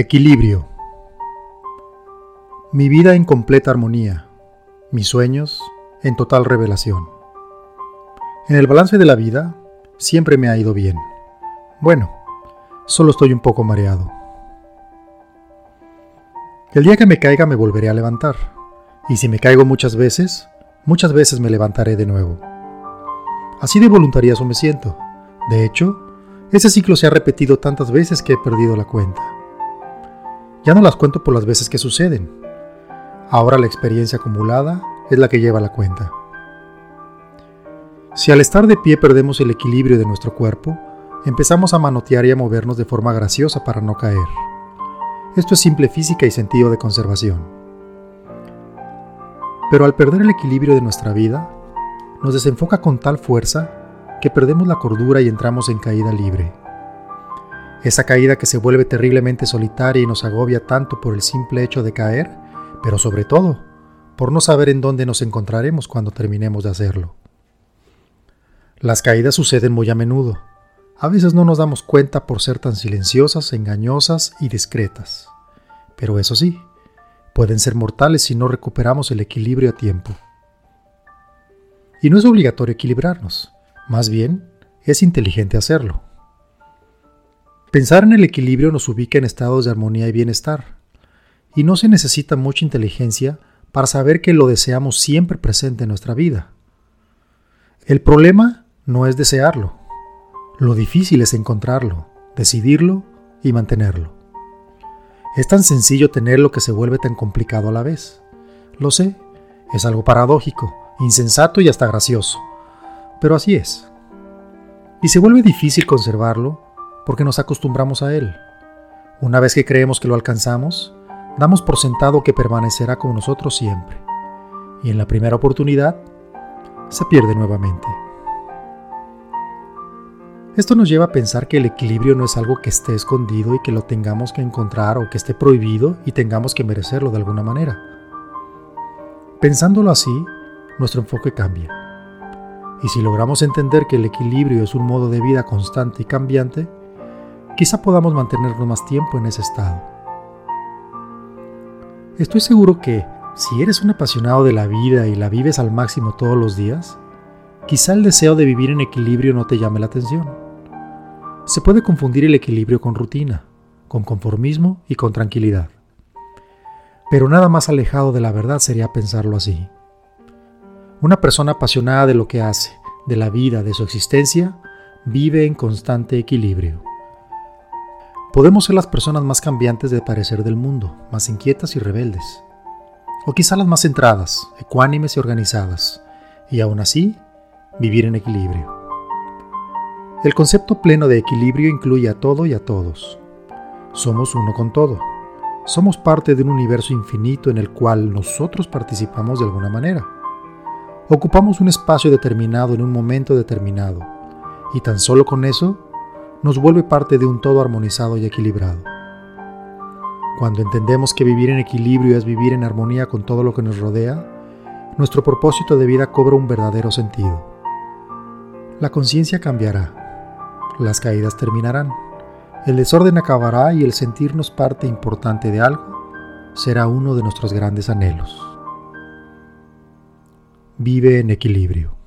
Equilibrio. Mi vida en completa armonía, mis sueños en total revelación. En el balance de la vida siempre me ha ido bien. Bueno, solo estoy un poco mareado. El día que me caiga me volveré a levantar, y si me caigo muchas veces, muchas veces me levantaré de nuevo. Así de voluntarioso me siento. De hecho, ese ciclo se ha repetido tantas veces que he perdido la cuenta. Ya no las cuento por las veces que suceden. Ahora la experiencia acumulada es la que lleva la cuenta. Si al estar de pie perdemos el equilibrio de nuestro cuerpo, empezamos a manotear y a movernos de forma graciosa para no caer. Esto es simple física y sentido de conservación. Pero al perder el equilibrio de nuestra vida, nos desenfoca con tal fuerza que perdemos la cordura y entramos en caída libre. Esa caída que se vuelve terriblemente solitaria y nos agobia tanto por el simple hecho de caer, pero sobre todo por no saber en dónde nos encontraremos cuando terminemos de hacerlo. Las caídas suceden muy a menudo. A veces no nos damos cuenta por ser tan silenciosas, engañosas y discretas. Pero eso sí, pueden ser mortales si no recuperamos el equilibrio a tiempo. Y no es obligatorio equilibrarnos, más bien es inteligente hacerlo. Pensar en el equilibrio nos ubica en estados de armonía y bienestar, y no se necesita mucha inteligencia para saber que lo deseamos siempre presente en nuestra vida. El problema no es desearlo, lo difícil es encontrarlo, decidirlo y mantenerlo. Es tan sencillo tenerlo que se vuelve tan complicado a la vez. Lo sé, es algo paradójico, insensato y hasta gracioso, pero así es. Y se vuelve difícil conservarlo porque nos acostumbramos a él. Una vez que creemos que lo alcanzamos, damos por sentado que permanecerá con nosotros siempre. Y en la primera oportunidad, se pierde nuevamente. Esto nos lleva a pensar que el equilibrio no es algo que esté escondido y que lo tengamos que encontrar o que esté prohibido y tengamos que merecerlo de alguna manera. Pensándolo así, nuestro enfoque cambia. Y si logramos entender que el equilibrio es un modo de vida constante y cambiante, quizá podamos mantenernos más tiempo en ese estado. Estoy seguro que, si eres un apasionado de la vida y la vives al máximo todos los días, quizá el deseo de vivir en equilibrio no te llame la atención. Se puede confundir el equilibrio con rutina, con conformismo y con tranquilidad. Pero nada más alejado de la verdad sería pensarlo así. Una persona apasionada de lo que hace, de la vida, de su existencia, vive en constante equilibrio. Podemos ser las personas más cambiantes de parecer del mundo, más inquietas y rebeldes. O quizá las más centradas, ecuánimes y organizadas, y aún así, vivir en equilibrio. El concepto pleno de equilibrio incluye a todo y a todos. Somos uno con todo. Somos parte de un universo infinito en el cual nosotros participamos de alguna manera. Ocupamos un espacio determinado en un momento determinado, y tan solo con eso nos vuelve parte de un todo armonizado y equilibrado. Cuando entendemos que vivir en equilibrio es vivir en armonía con todo lo que nos rodea, nuestro propósito de vida cobra un verdadero sentido. La conciencia cambiará, las caídas terminarán, el desorden acabará y el sentirnos parte importante de algo será uno de nuestros grandes anhelos. Vive en equilibrio.